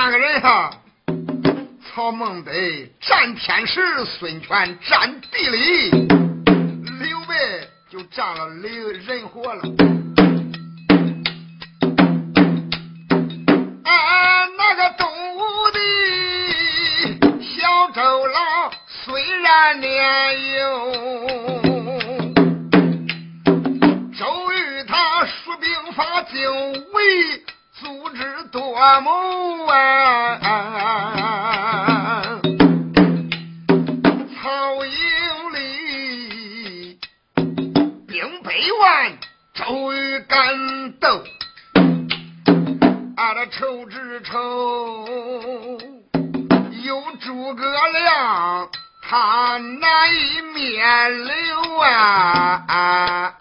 三个人哈，曹孟德战天时，孙权战地理，刘备就占了刘人和了。啊，那个东吴的小周郎虽然年幼，周多谋啊！曹营里兵百万，周瑜敢斗。俺的仇之仇，有诸葛亮，他难以面流啊！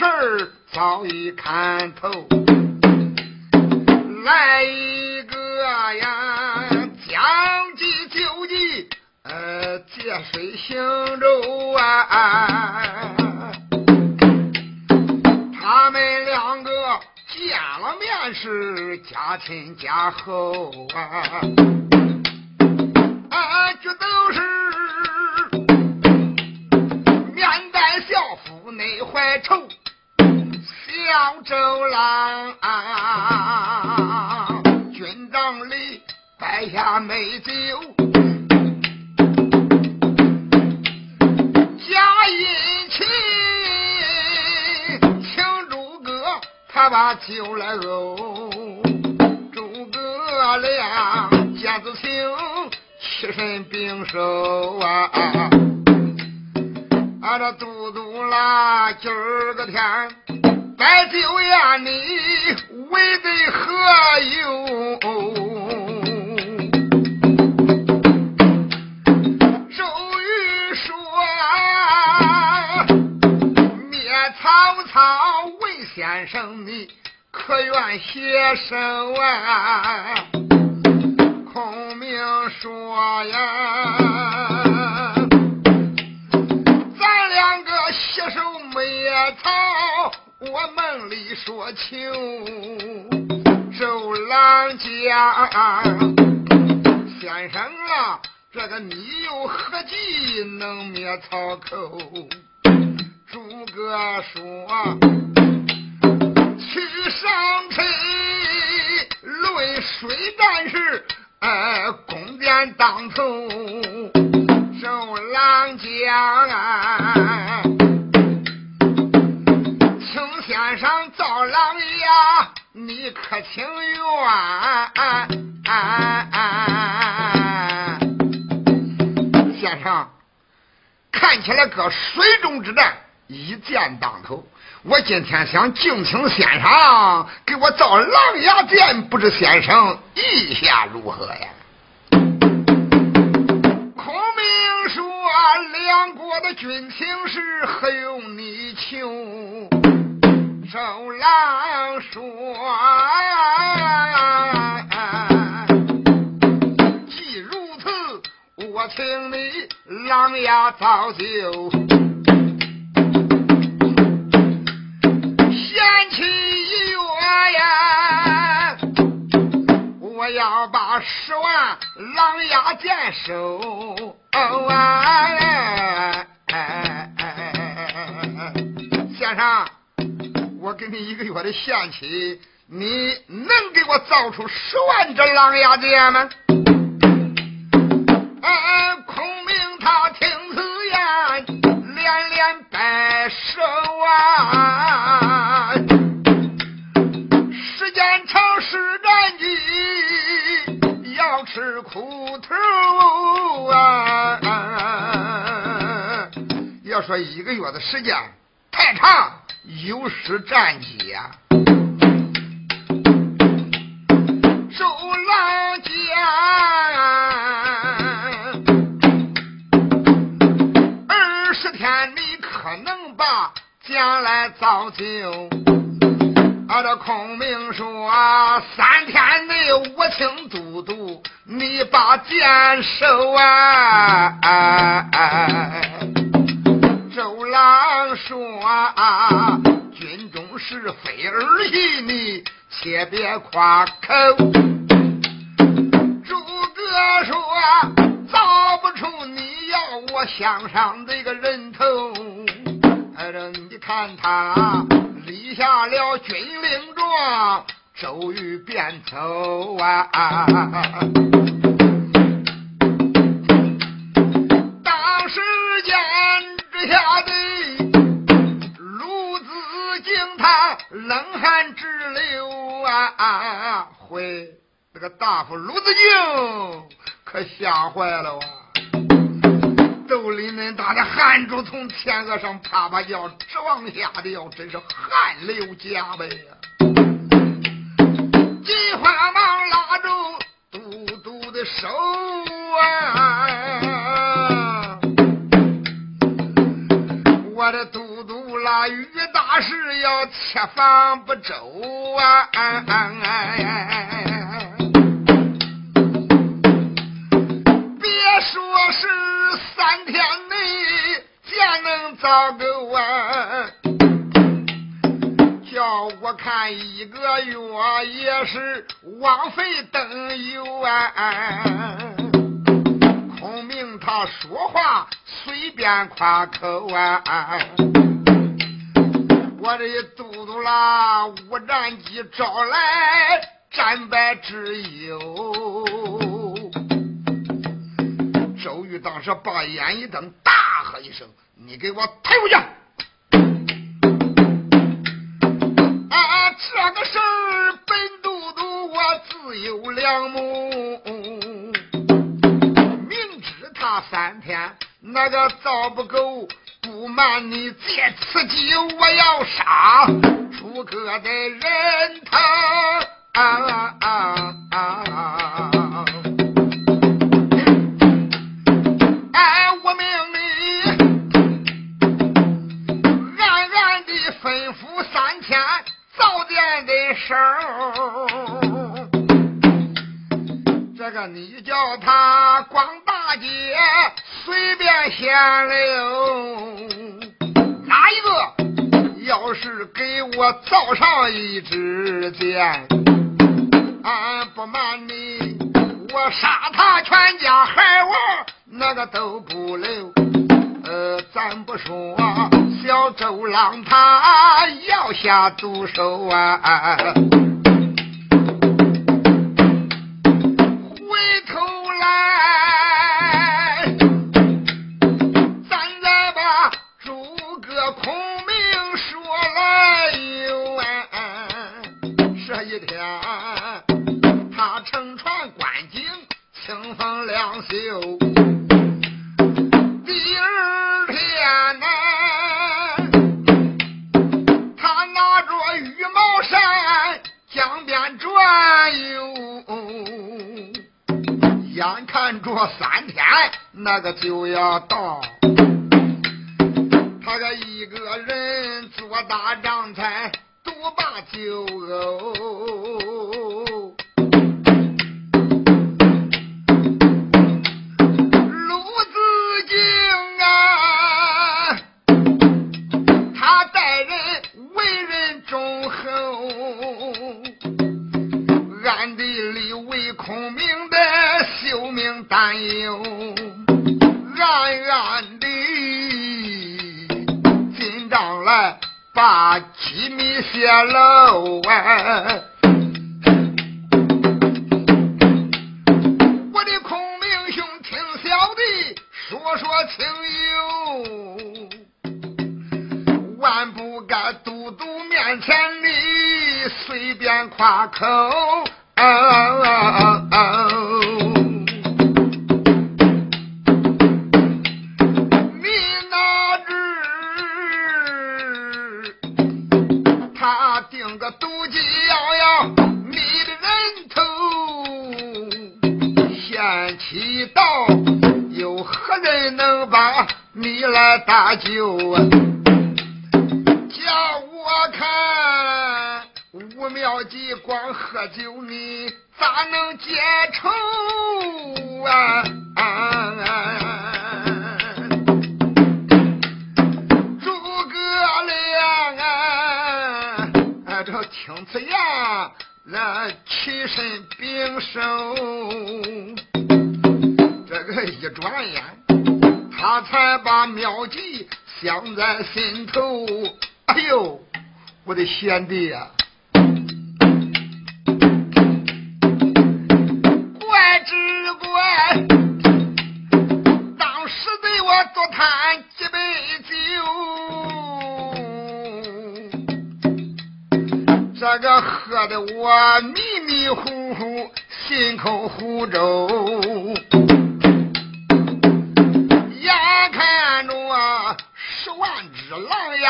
事儿早已看透。来一个呀，将计就计，呃，借水行舟啊！他们两个见了面是家亲家后。啊，啊，军帐里摆下美酒，假殷勤，请诸葛他把酒来呕，诸葛亮见子情。起身并手啊！俺这嘟嘟啦，今儿个天摆酒呀，你为的何由？周瑜说：灭曹操，问先生你可愿携手啊？孔明说呀，情。周郎将，先生啊，这个你有何计能灭曹寇？诸葛说，去上车论水战时。呃，宫殿当头，周郎将啊，请先生造狼牙，你可情愿？先生，看起来搁水中之战一箭当头。我今天想敬请先生给我造狼牙剑，不知先生意下如何呀？孔明说两国的军情是何用你求？手郎说，既如此，我请你狼牙造就，掀起一跃呀，我要把十万狼牙剑收完，先生。我给你一个月的限期，你能给我造出十万只狼牙剑吗？孔明他听此言，连连摆手啊！时间长，时战急。要吃苦头啊！要说一个月的时间太长，有失战机呀。周郎家二十天，你可能把将来造就？我这孔明说：“三天内我请都督，你把剑收啊！”周郎说：“啊军中是非儿戏，你且别夸口。”诸葛说：“造不出你要我项上这个人头。”哎，这你看他。立下了军令状，周瑜便走啊！冷汗直流啊！啊回这个大夫鲁子敬可吓坏了啊！兜里恁大的汗珠从天额上啪啪叫，直往下掉，真是汗流浃背呀！急慌忙拉住嘟嘟的手啊！我的嘟嘟啦，遇大事要切防不周啊！别说是。三天内见能造够啊！叫我看一个月也是枉费等油啊！他说话随便夸口啊！我这一嘟嘟啦，无战机招来战败之忧。周瑜当时把眼一瞪，大喝一声：“你给我抬回去！”啊，这个事儿本都督我自有良谋，明知他三天那个造不够，不瞒你，借此机我要杀诸葛的人头。啊啊啊！的手，这个你叫他光大街随便闲溜，哪一个要是给我造上一支箭，俺不瞒你，我杀他全家孩儿那个都不留。呃，咱不说。小周郎他要下毒手啊！回头来，他乘船观景，清风凉袖。第二天呢，他拿着羽毛扇，江边转悠。眼看着三天，那个就要到。难七道，有何人能把你来搭救？叫我看，五庙的光喝酒，你咋能解愁啊？诸葛亮啊，这听此言，俺起身并手。一转眼。他才把妙计想在心头。哎呦，我的贤弟呀！怪只怪当时对我多贪几杯酒，这个喝的我迷迷糊糊，心口胡诌。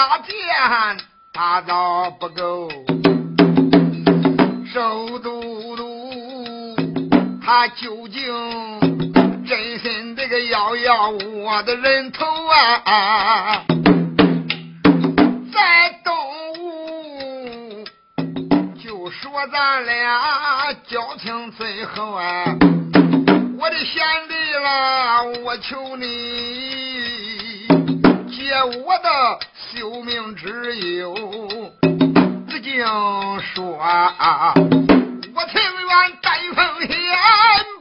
狼牙剑打造不够，周都督他究竟真心这个要要我的人头啊！在东吴就说咱俩交情最好啊，我的贤弟啦，我求你。借我的性命之忧，只经说，我情愿担风险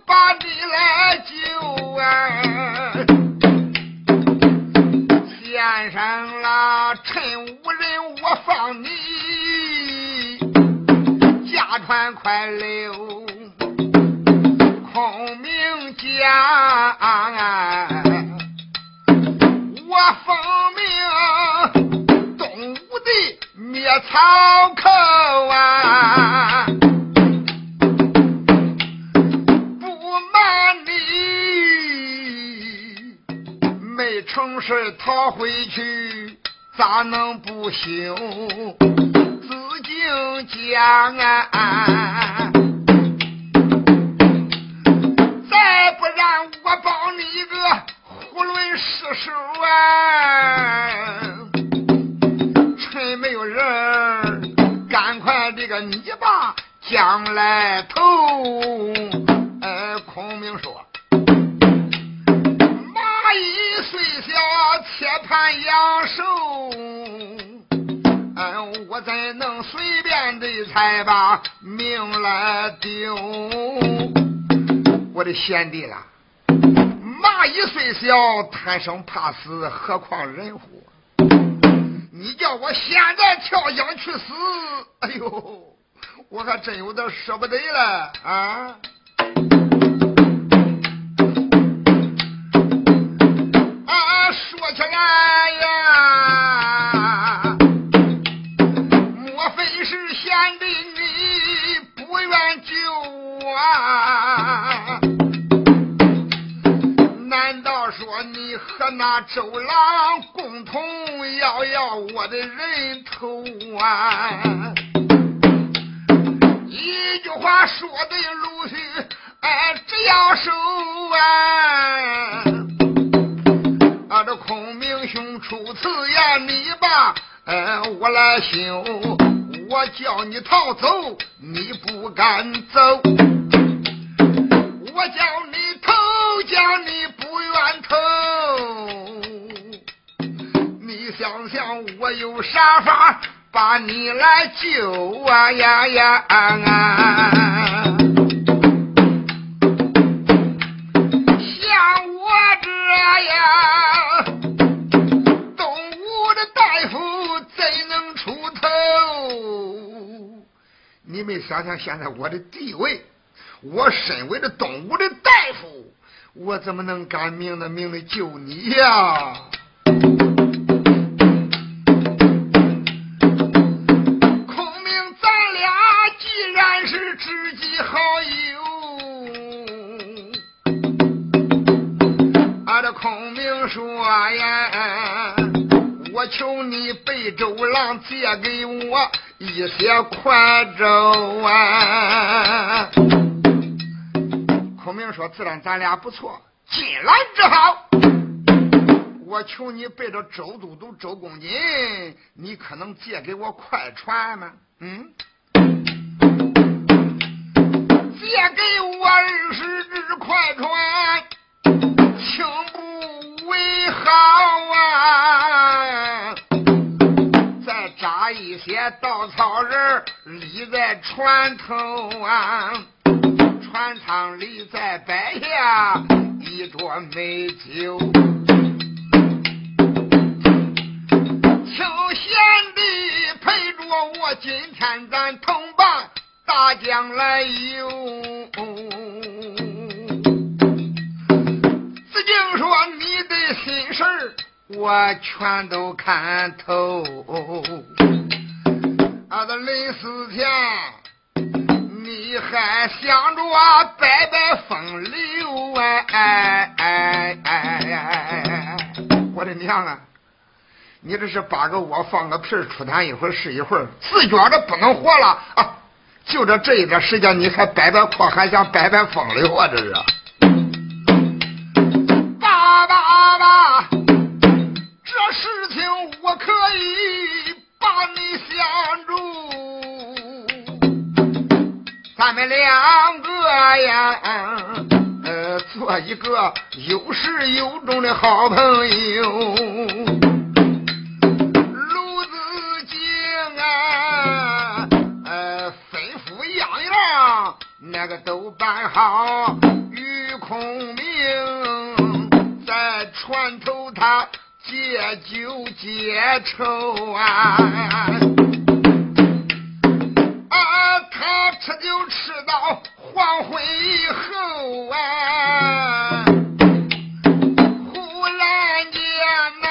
把你来救啊！先生啦，趁无人我放你，家传快溜，孔明家。灭曹寇啊！不瞒你，没成事逃回去，咋能不行？自尽江啊！再不然我保你一个。囫囵失手啊，将来头。呃，孔明说：“蚂蚁虽小，且盼阳寿。嗯，我怎能随便的才把命来丢？我的贤弟啦！”蚂蚁虽小，贪生怕死，何况人乎？你叫我现在跳江去死，哎呦，我还真有点舍不得了啊！啊，说起来呀，莫非是贤弟你不愿救我？难道说你和那周郎共同要要我的人头啊？一句话说的如许，哎，真要收啊！啊，这孔明兄出此言，你把我来休。我叫你逃走，你不敢走；我叫你投，叫你不愿投。你想想，我有啥法把你来救啊呀呀啊！啊想想现在我的地位，我身为这东吴的大夫，我怎么能敢命的命的救你呀？些快走啊！孔明说：“自然咱俩不错，进来之好。我求你背着周都督周公瑾，你可能借给我快船吗？嗯，借给我二十只快船，请不为好啊！”些稻草人立在船头啊，船舱里再摆下一桌美酒，清闲的陪着我，今天咱同伴大将来游。子敬说：“你的心事我全都看透。”俺的临死前，你还想着摆摆风流哎哎哎哎哎哎哎！我的娘啊！你这是扒个窝放个屁，出痰一会儿是一会儿，自觉的不能活了啊！就这这一点时间，你还摆摆阔，还想摆摆风流啊？这是！爸爸爸，两个呀，呃，做一个有始有终的好朋友。鲁子敬啊，呃，吩咐样样那个都办好。于孔明在船头他。借酒解愁！啊，以后啊，忽然间呐，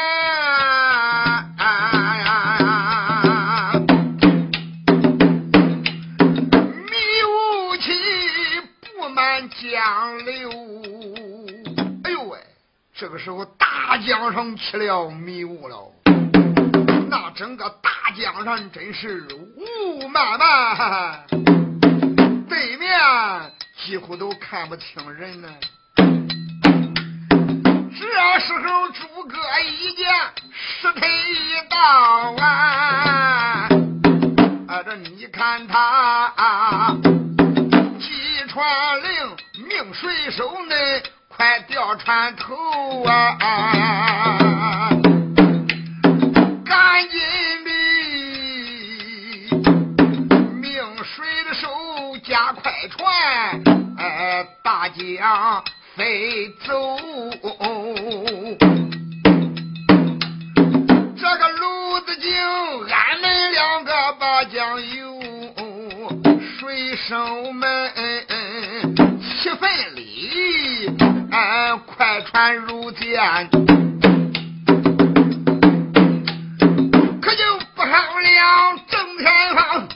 迷雾气布满江流。哎呦喂，这个时候。大江上起了迷雾了，那整个大江上真是雾漫漫，对面几乎都看不清人呢。这时候诸葛一见石腿一倒啊，啊这你看他击传令命水手呢？快掉船头啊！赶飞走。这个鲁子敬，俺们两个把酱油，水手们七分里。俺快船如箭，可就不好了。正前方，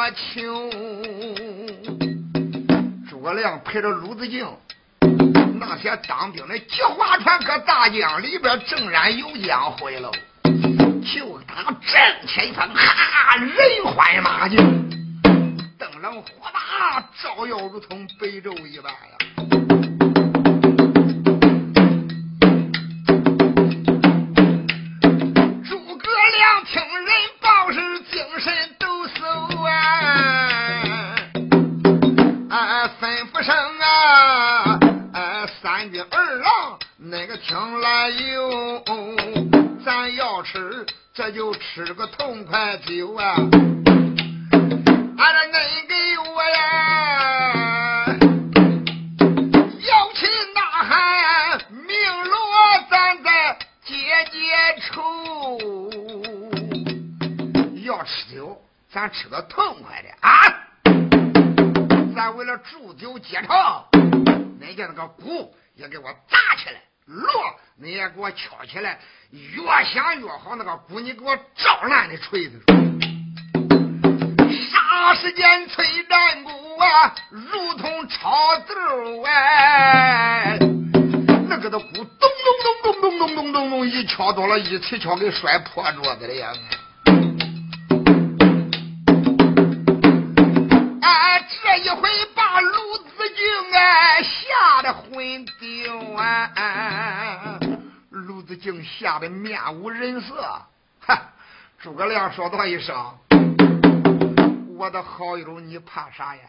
光火球。诸葛亮陪着鲁子敬，那些当兵的急划船搁大江里边正然有烟灰了。就打正前方，哈，人欢马竞，灯笼火把照耀，如同白昼一般呀。听来有，咱要吃，这就吃个痛快酒啊！敲起来，越响越好。那个鼓你给我照烂的锤子。啥时间催战鼓啊，如同炒豆哎。那个的鼓咚咚咚咚咚咚咚咚咚，一敲到了，一起敲给摔破桌子的样子。哎，这一回把鲁子敬哎吓得魂丢啊！竟吓得面无人色。哈！诸葛亮说道一声：“我的好友，你怕啥呀？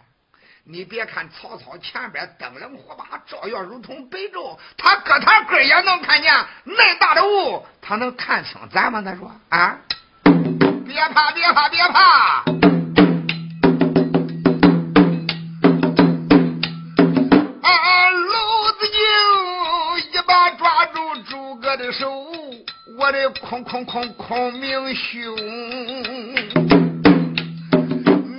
你别看曹操前边灯笼火把照耀，如同白昼，他搁他个也能看见。那大的雾，他能看清咱吗？他说啊，别怕，别怕，别怕。”手，我的空空空空明兄，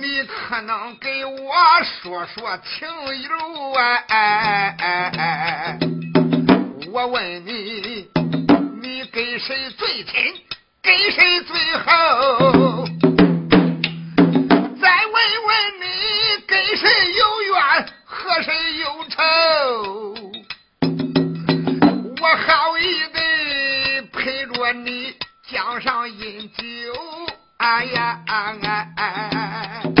你可能给我说说情由哎哎哎？我问你，你跟谁最亲，跟谁最好？上饮酒，哎呀哎哎哎，你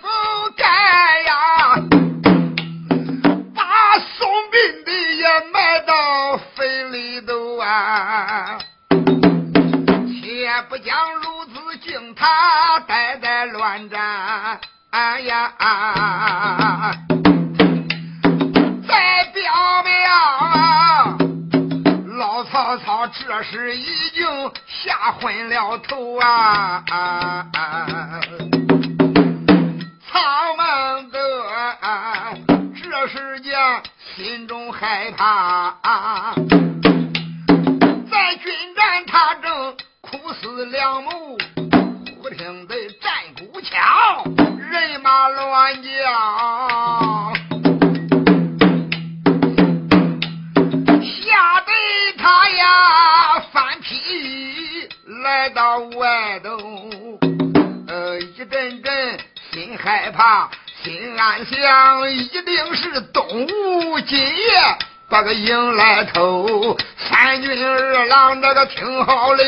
不该呀，把送殡的也埋到坟里头啊！且不讲鲁子敬他呆呆乱战，哎呀，是已经吓昏了头啊！曹孟德这时间心中害怕，心害怕，心暗想，一定是东吴今夜把个营来偷。三军二郎这个听号令，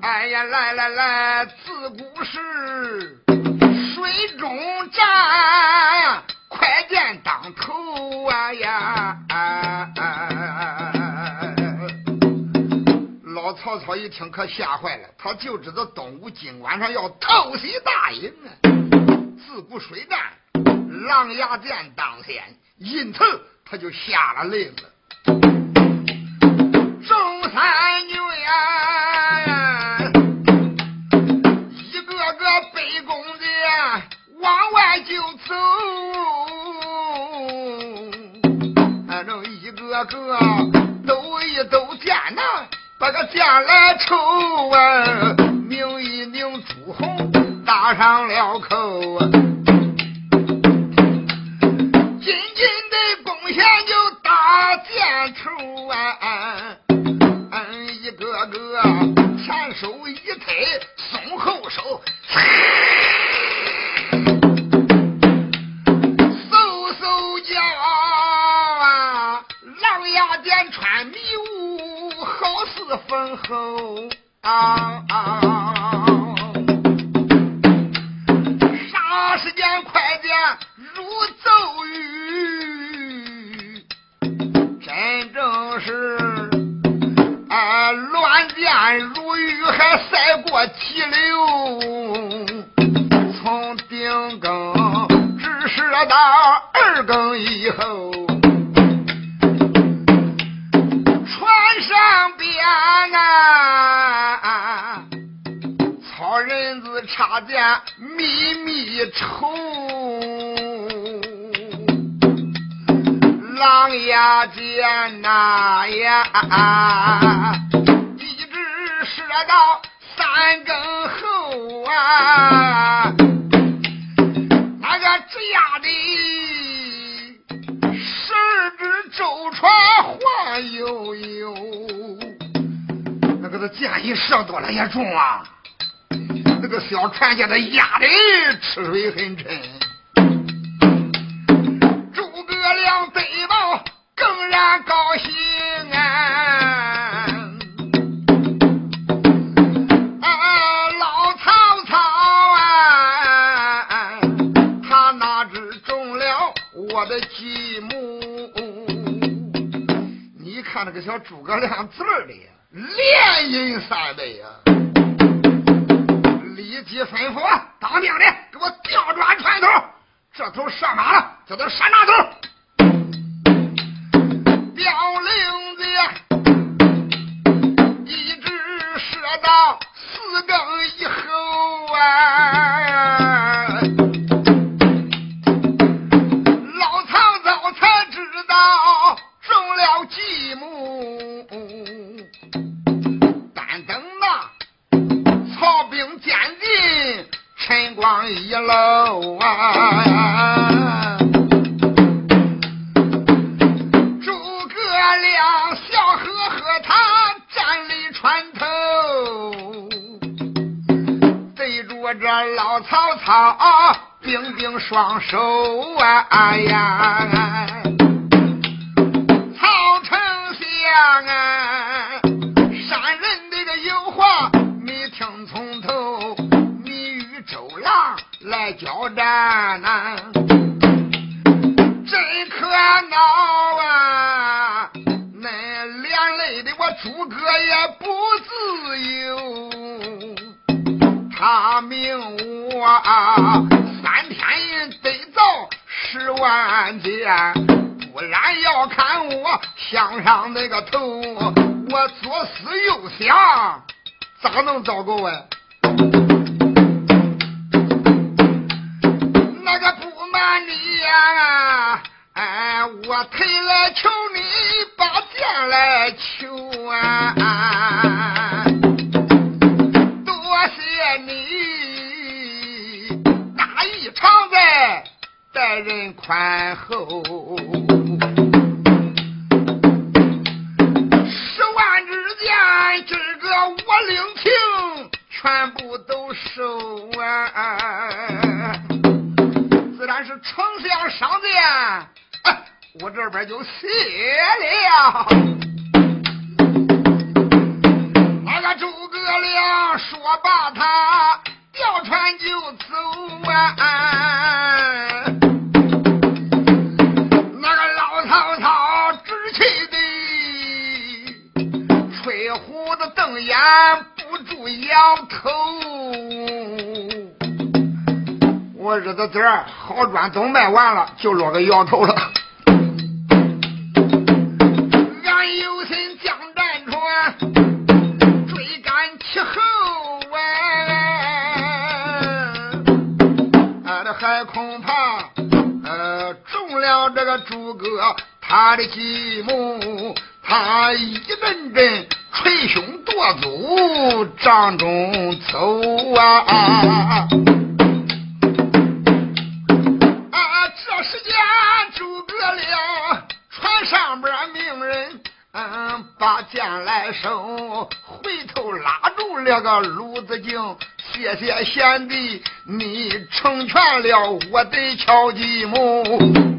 哎呀，来来来，自古是水中战。快剑当头啊呀！曹操一听可吓坏了，他就知道东吴今晚上要偷袭大营啊！自古水战，狼牙剑当先，因此他就下了令了。众三军呀，一个个背弓的往外就走。反正一个个，把个剑来抽啊！拧一拧朱红，打上了口！啊！看见他压的吃水很沉。诸葛亮得到更然高兴啊！啊，老曹操啊，他哪知中了我的计谋？你看那个小诸葛亮字儿的。连赢三倍呀！即吩咐当兵的给我调转船头，这头上马了，叫他上那头。调令子一直射到四更以后啊！双手啊呀，曹丞相啊，山人的个有话，你听从头。你与周郎来交战呐，真可恼啊！那连累的我诸葛也不自由，他命我三天得造十万件，不然要看我向上那个头，我左思右想，咋能造够啊？那个不瞒你呀，哎，我特来求你把剑来求人宽厚。十万支箭，今个我领情，全部都收啊！但是丞相上殿，我这边就谢了。那个诸葛亮说罢，他调船就走啊。拦，不住摇头。我日子这好砖都卖完了，就落个摇头了。俺有心将战船追赶其后啊，这还恐怕呃中了这个诸葛他的计谋，他一阵阵捶胸跺足，帐中走啊。啊，这时间，诸葛亮船上边命人，嗯，把剑来收，回头拉住了个鲁子敬，谢谢贤弟，你成全了我的乔继谋。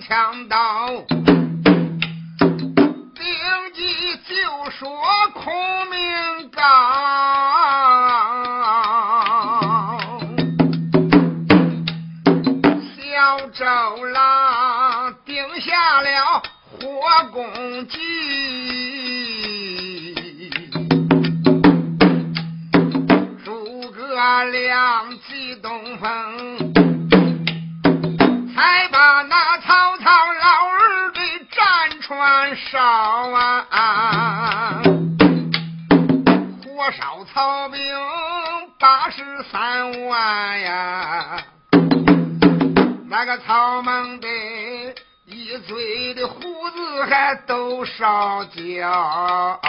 强盗，定计就说孔明高，小周燃烧啊！火烧曹兵八十三万呀！那个曹孟德一嘴的胡子还都烧焦。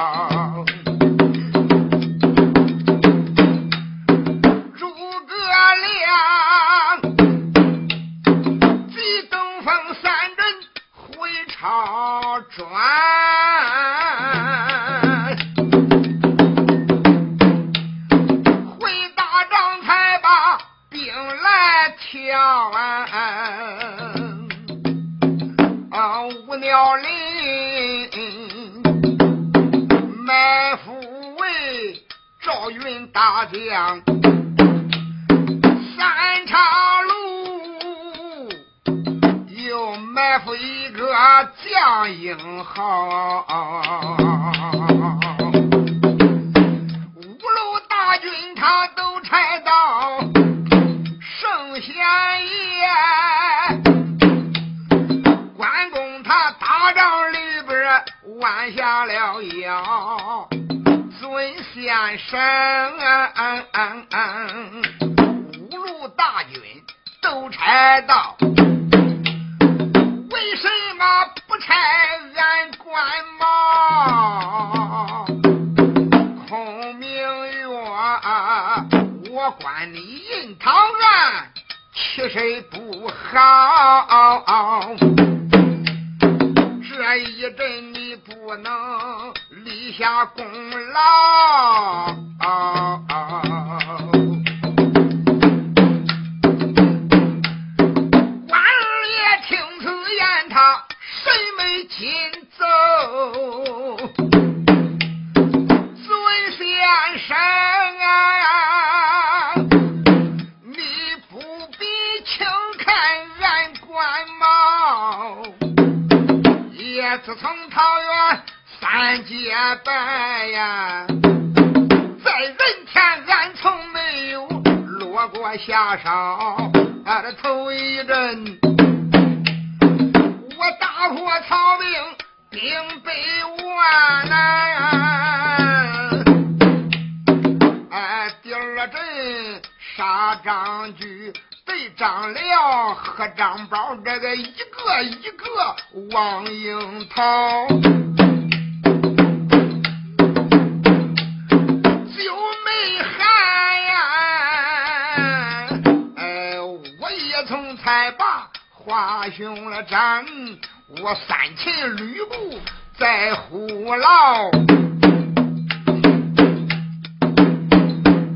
回大帐才把兵来调啊！五鸟岭埋伏为赵云大将，将英豪，五路大军他都拆到，圣贤爷关公他打仗里边弯下了腰，尊先生，个往迎逃，就没喊呀，哎，我也从才把。华雄了战，我三秦吕布在虎牢。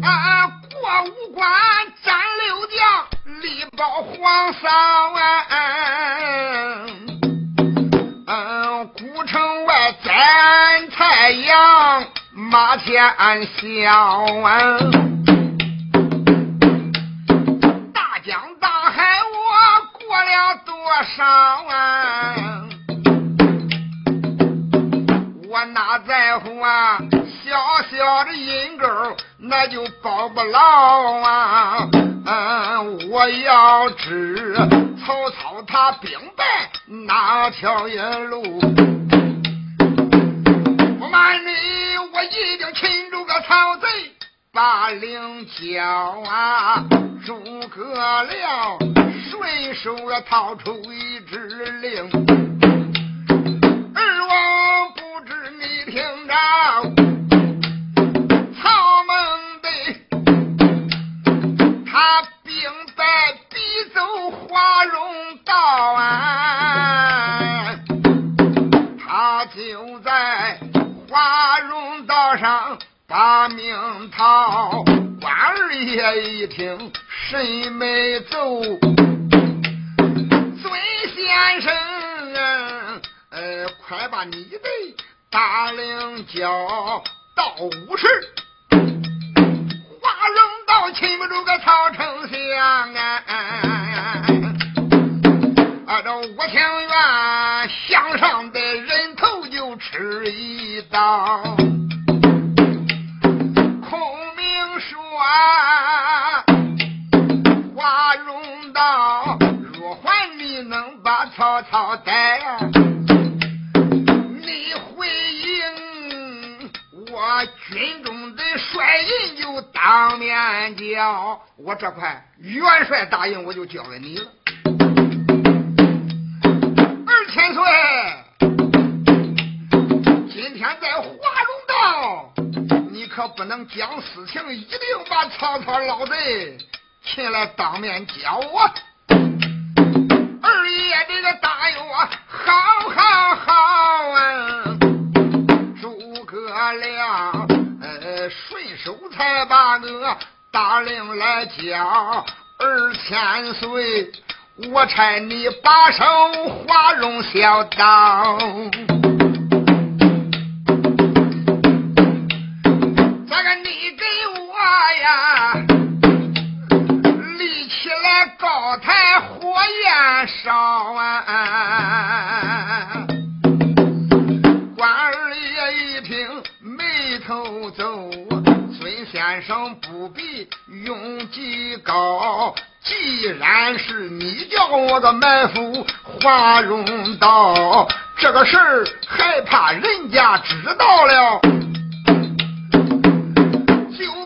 啊，过五关斩六将，力保皇上啊！马前笑啊！过了多少啊？我哪在乎啊？小小的阴沟那就保不牢啊！嗯，我要知曹操他兵败哪条野路？曹贼把令交啊！诸葛亮顺手啊掏出一支令，二王不知你听着。曹孟德他兵败逼走华容道啊，爷一听，神没走。尊先生，呃，快把你的大令交到五十。华容道擒不住个曹丞相啊！这五清院向上的人头就吃一刀，啊：“华容道，若还你能把曹操逮，你回应我军中的帅印就当面交。我这块元帅答应，我就交给你了。”二千岁，今天在华容道，你可不能讲私情，一定把曹操老贼请来当面教我。二爷这个答应我，好好好啊！诸葛亮，呃，顺手才把个大令来交二千岁。我差你把守华容小道，你给我呀，立起来高台火焰烧啊！关二爷一听，眉头皱。孙先生不必用计高。既然是你叫我的埋伏华容道，这个事儿还怕人家知道了，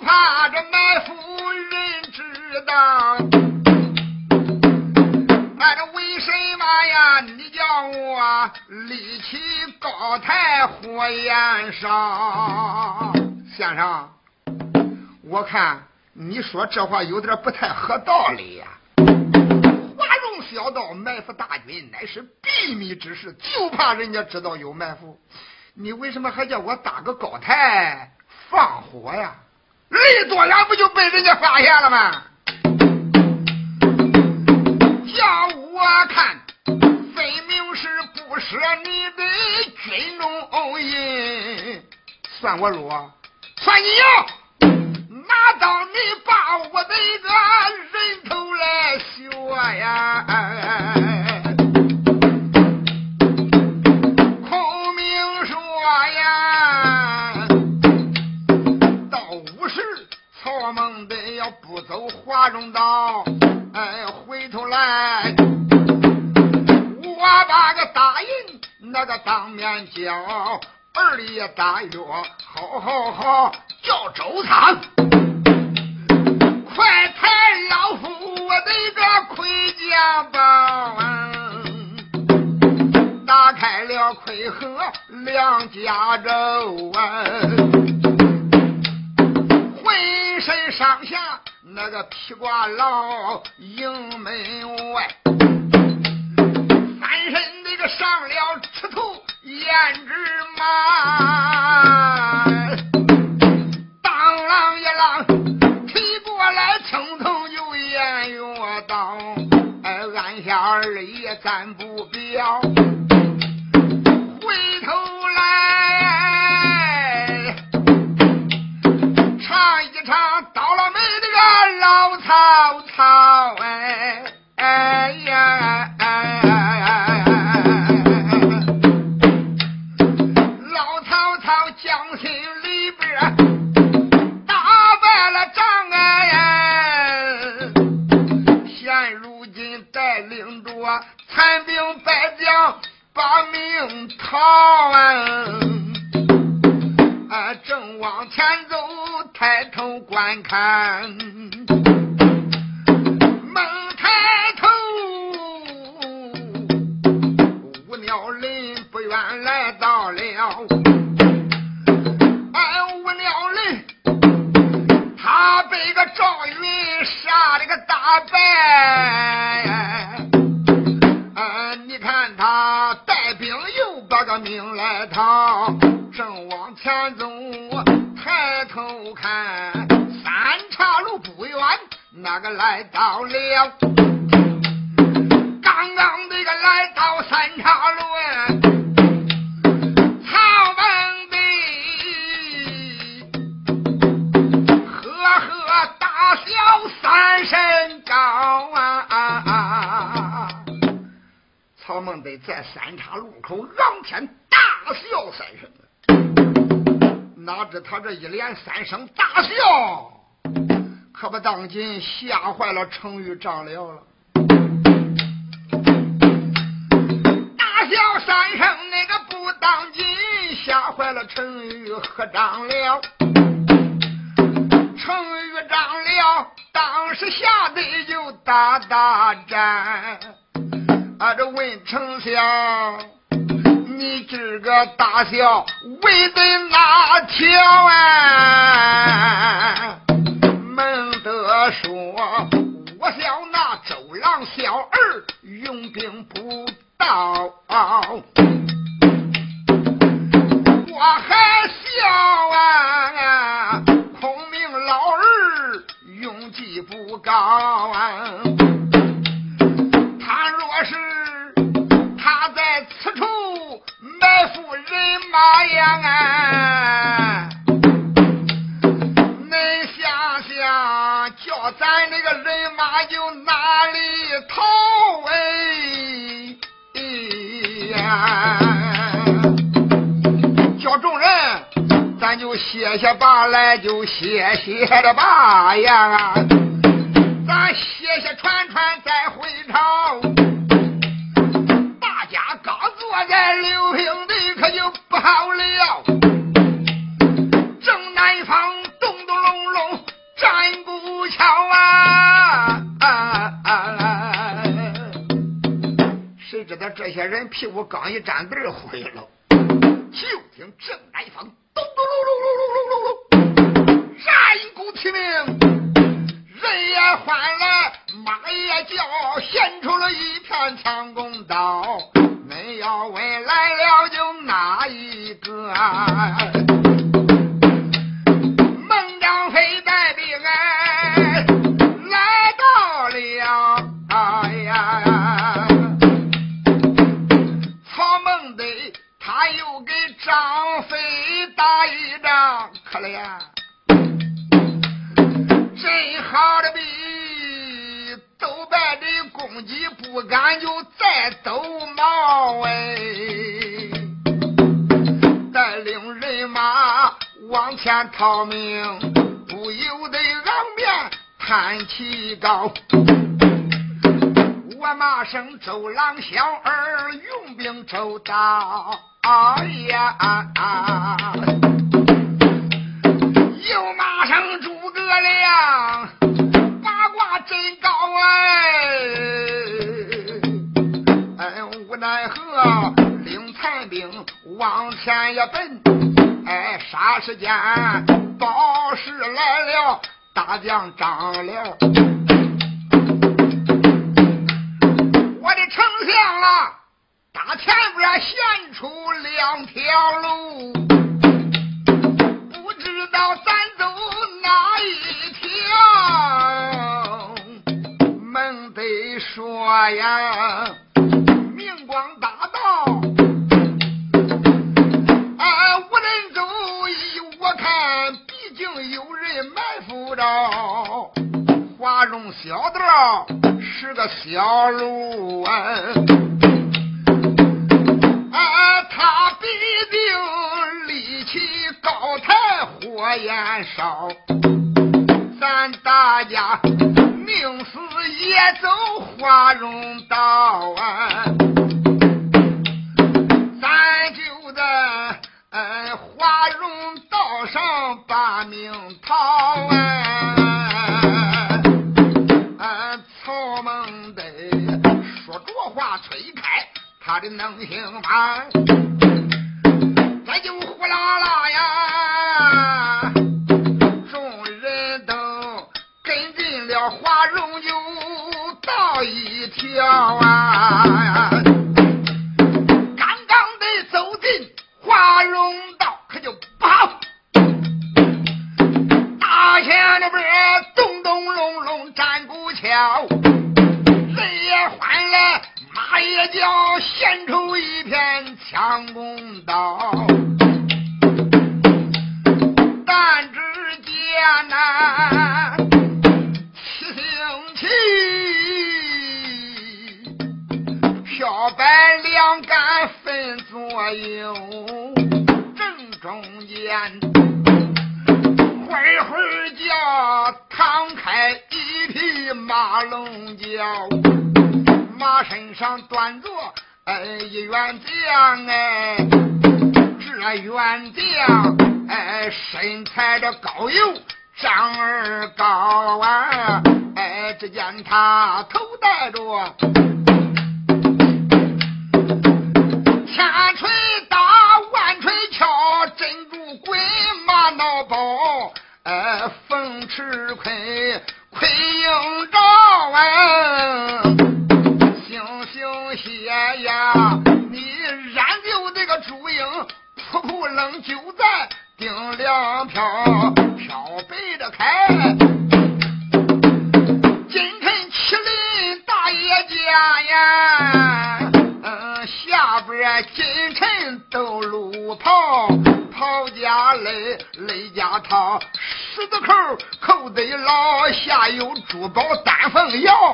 怕这埋伏人知道。那这为什么呀？你叫我立起高台火焰烧，先生，我看。你说这话有点不太合道理呀！华容小道埋伏大军乃是秘密之事，就怕人家知道有埋伏。你为什么还叫我搭个高台放火呀？离多远不就被人家发现了吗？叫我看，分明是不舍你的军中银，算我弱，算你赢。哪当你把我的一个人头来削呀？不走华容道，哎，回头来，我把个大印那个当面交。二爷答曰：好，好，好，叫周仓，快抬老夫我的个盔甲包，打开了盔盒两甲胄，浑身上下那个披挂牢营门外，翻身那个上了赤兔。胭脂马，当啷一啷，提过来，青铜就言月刀，哎，按下二爷咱不表，那个来到了，刚刚那个来到三岔路。曹孟德在三岔路口仰天大笑三声，哪知他这一连三声大笑，可不当紧吓坏了程昱张辽了。大笑三声，那个不当紧吓坏了程昱和张辽。程昱张辽当时吓得就打大战。俺这问丞相，你这个大笑为的哪条啊？门德歇歇吧，来就歇歇了吧呀！咱歇歇喘喘，再回朝。大家刚坐在刘平的。可就不好了，正南方咚咚隆隆战鼓敲啊！谁知道这些人屁股刚一站地儿毁了，逃命，不由得昂面叹气高。我骂声周郎小儿用兵周到，哎呀，又骂声诸葛亮八卦。真高哎！哎，无奈何领残兵往前一奔，哎，霎时间报事来了，大将张辽，我的丞相啊，大前边现出两条路，不知道咱走哪一条。孟得说呀，是个小路啊，啊，他必定力气高，太火焰烧，咱大家命死也走花容道啊！咱就在呃花容道上把命逃啊！他的能行吧？这就呼啦啦呀！众人都跟进了华容又倒一条啊！刚刚得走进华容道，可就不好。大前的门咚咚隆隆占古桥。马也叫，献出一片强弓刀。但只见那七星旗。飘摆两杆分左右，正中间，上端着哎一员将哎，这员将哎身材这高又长儿高啊，哎只见他头戴着。千锤打，万锤敲，珍珠滚，玛瑙包，哎，风池盔，盔应着啊，扑扑楞就在顶两飘，飘背着开，金臣麒麟大爷家呀。嗯下边金臣斗路跑，跑家累，累家套，十字扣扣得牢，下有珠宝丹凤腰，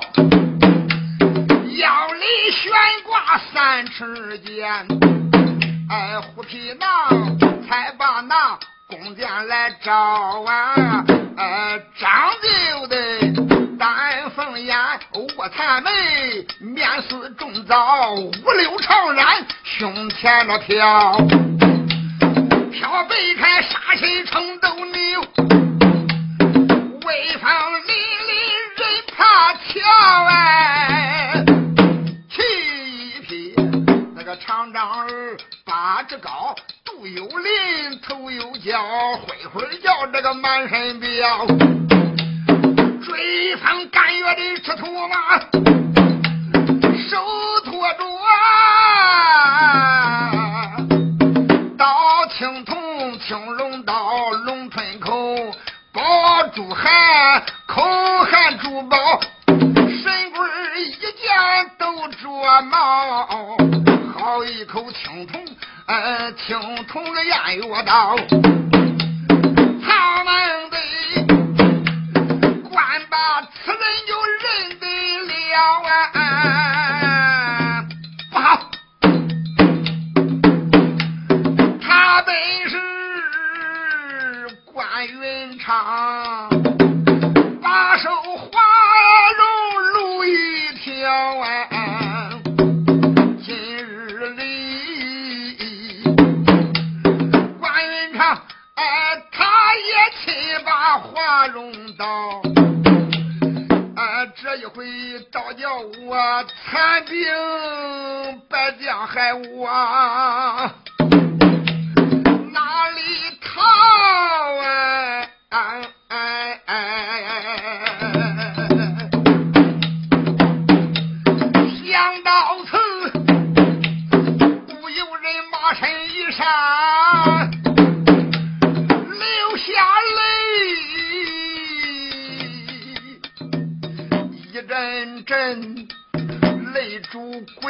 腰里悬挂三尺剑，哎，虎皮囊才把那弓箭来招啊，哎，张就的。丹凤眼，卧蚕眉，面似重枣，五柳长髯，胸前那飘，飘背开杀气冲斗牛，威风凛凛人怕跳哎，厂长儿八尺高，肚有鳞，头有角，会会叫这个满身膘。追风赶月的赤兔马，手托着刀，青铜青龙刀，龙吞口，宝珠含，口含珠宝，神棍一剑都着毛，好一口青铜，呃，青铜的偃月刀，曹孟德。把此人就认得了啊！这一回倒叫我残兵败将害我，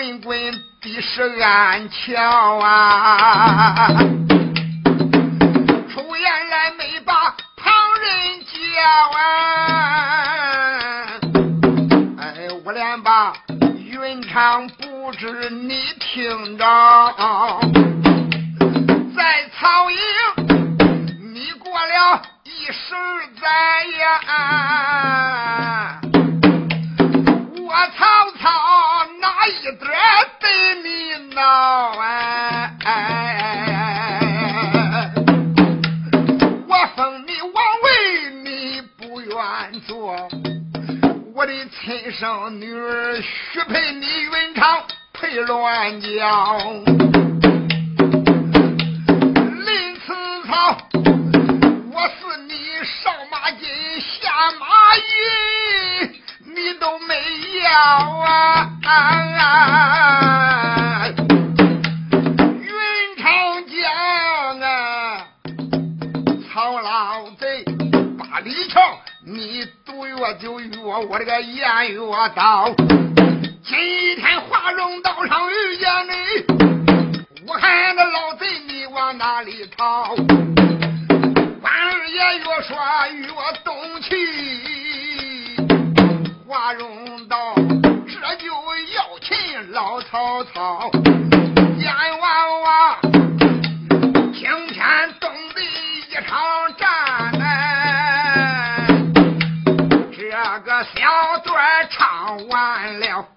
滚滚的是暗桥啊！就约我这个燕月刀。今天华容道上遇见你，我看那老贼你往哪里逃？关二爷越说越动气，华容道这就要擒。老曹操，完了。